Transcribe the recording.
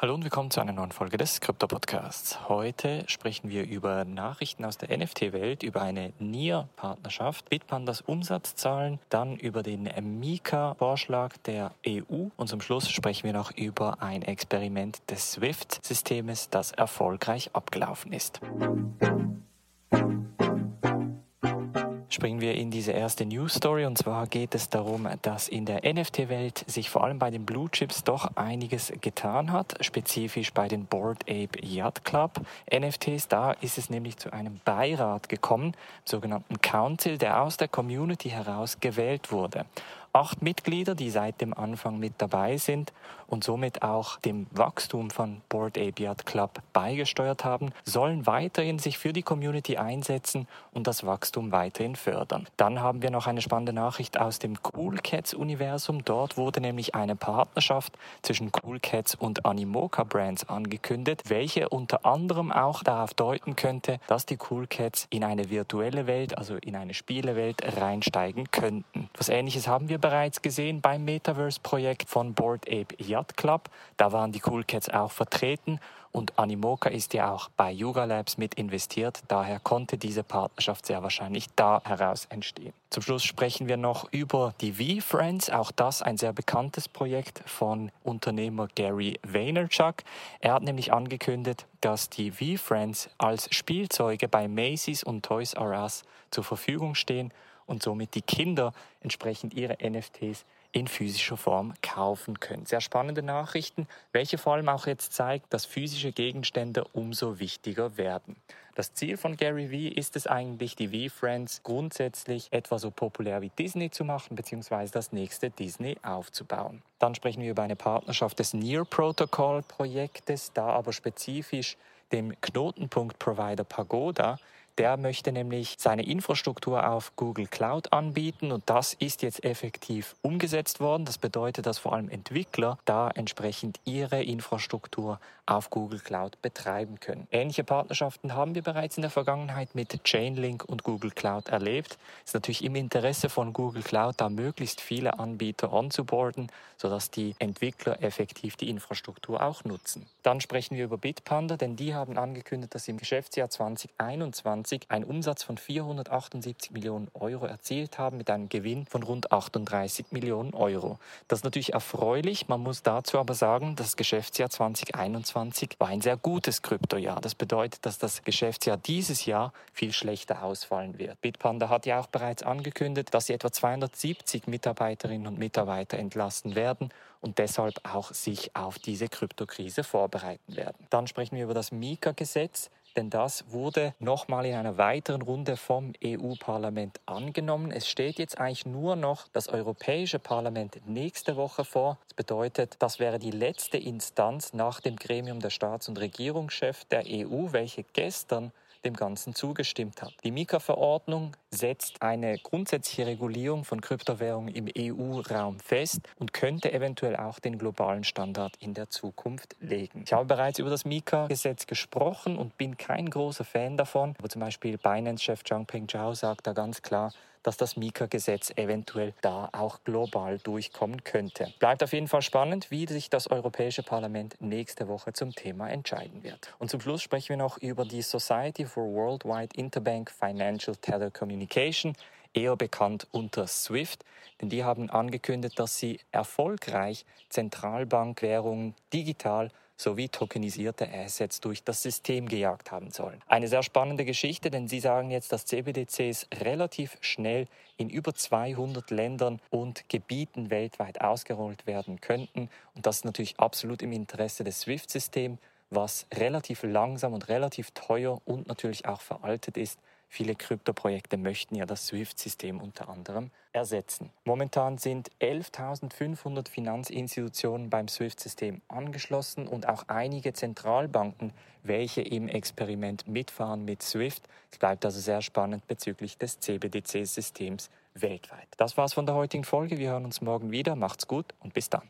Hallo und willkommen zu einer neuen Folge des Krypto Podcasts. Heute sprechen wir über Nachrichten aus der NFT-Welt, über eine NIR-Partnerschaft, Bitpandas Umsatzzahlen, dann über den Mika-Vorschlag der EU und zum Schluss sprechen wir noch über ein Experiment des SWIFT-Systems, das erfolgreich abgelaufen ist springen wir in diese erste News Story und zwar geht es darum, dass in der NFT-Welt sich vor allem bei den Blue Chips doch einiges getan hat, spezifisch bei den Board Ape Yacht Club NFTs. Da ist es nämlich zu einem Beirat gekommen, sogenannten Council, der aus der Community heraus gewählt wurde acht Mitglieder, die seit dem Anfang mit dabei sind und somit auch dem Wachstum von Board Ape Yacht Club beigesteuert haben, sollen weiterhin sich für die Community einsetzen und das Wachstum weiterhin fördern. Dann haben wir noch eine spannende Nachricht aus dem Cool Cats Universum. Dort wurde nämlich eine Partnerschaft zwischen Cool Cats und Animoca Brands angekündigt, welche unter anderem auch darauf deuten könnte, dass die Cool Cats in eine virtuelle Welt, also in eine Spielewelt reinsteigen könnten. Was ähnliches haben wir bereits gesehen beim Metaverse-Projekt von Board Ape Yacht Club. Da waren die Cool Cats auch vertreten und Animoca ist ja auch bei Yuga Labs mit investiert. Daher konnte diese Partnerschaft sehr wahrscheinlich da heraus entstehen. Zum Schluss sprechen wir noch über die V-Friends. Auch das ein sehr bekanntes Projekt von Unternehmer Gary Vaynerchuk. Er hat nämlich angekündigt, dass die V-Friends als Spielzeuge bei Macy's und Toys R Us zur Verfügung stehen und somit die Kinder entsprechend ihre NFTs in physischer Form kaufen können. Sehr spannende Nachrichten, welche vor allem auch jetzt zeigt, dass physische Gegenstände umso wichtiger werden. Das Ziel von Gary Vee ist es eigentlich, die V-Friends grundsätzlich etwa so populär wie Disney zu machen, beziehungsweise das nächste Disney aufzubauen. Dann sprechen wir über eine Partnerschaft des Near Protocol Projektes, da aber spezifisch dem Knotenpunkt-Provider Pagoda, der möchte nämlich seine Infrastruktur auf Google Cloud anbieten und das ist jetzt effektiv umgesetzt worden. Das bedeutet, dass vor allem Entwickler da entsprechend ihre Infrastruktur auf Google Cloud betreiben können. Ähnliche Partnerschaften haben wir bereits in der Vergangenheit mit Chainlink und Google Cloud erlebt. Es ist natürlich im Interesse von Google Cloud, da möglichst viele Anbieter onzuboarden, sodass die Entwickler effektiv die Infrastruktur auch nutzen. Dann sprechen wir über Bitpanda, denn die haben angekündigt, dass sie im Geschäftsjahr 2021 2020 einen Umsatz von 478 Millionen Euro erzielt haben mit einem Gewinn von rund 38 Millionen Euro. Das ist natürlich erfreulich. Man muss dazu aber sagen, das Geschäftsjahr 2021 war ein sehr gutes Kryptojahr. Das bedeutet, dass das Geschäftsjahr dieses Jahr viel schlechter ausfallen wird. Bitpanda hat ja auch bereits angekündigt, dass sie etwa 270 Mitarbeiterinnen und Mitarbeiter entlassen werden und deshalb auch sich auf diese Kryptokrise vorbereiten werden. Dann sprechen wir über das Mika-Gesetz denn das wurde nochmal in einer weiteren Runde vom EU-Parlament angenommen. Es steht jetzt eigentlich nur noch das Europäische Parlament nächste Woche vor. Das bedeutet, das wäre die letzte Instanz nach dem Gremium der Staats- und Regierungschefs der EU, welche gestern dem Ganzen zugestimmt hat. Die Mika-Verordnung setzt eine grundsätzliche Regulierung von Kryptowährungen im EU-Raum fest und könnte eventuell auch den globalen Standard in der Zukunft legen. Ich habe bereits über das Mika-Gesetz gesprochen und bin kein großer Fan davon. Aber zum Beispiel Binance-Chef Changpeng Zhao sagt da ganz klar, dass das Mika-Gesetz eventuell da auch global durchkommen könnte. Bleibt auf jeden Fall spannend, wie sich das Europäische Parlament nächste Woche zum Thema entscheiden wird. Und zum Schluss sprechen wir noch über die Society for Worldwide Interbank Financial Telecommunication eher bekannt unter SWIFT, denn die haben angekündigt, dass sie erfolgreich Zentralbankwährungen digital sowie tokenisierte Assets durch das System gejagt haben sollen. Eine sehr spannende Geschichte, denn Sie sagen jetzt, dass CBDCs relativ schnell in über 200 Ländern und Gebieten weltweit ausgerollt werden könnten. Und das ist natürlich absolut im Interesse des SWIFT-Systems, was relativ langsam und relativ teuer und natürlich auch veraltet ist Viele Kryptoprojekte möchten ja das SWIFT-System unter anderem ersetzen. Momentan sind 11.500 Finanzinstitutionen beim SWIFT-System angeschlossen und auch einige Zentralbanken, welche im Experiment mitfahren mit SWIFT. Es bleibt also sehr spannend bezüglich des CBDC-Systems weltweit. Das war's von der heutigen Folge. Wir hören uns morgen wieder. Macht's gut und bis dann.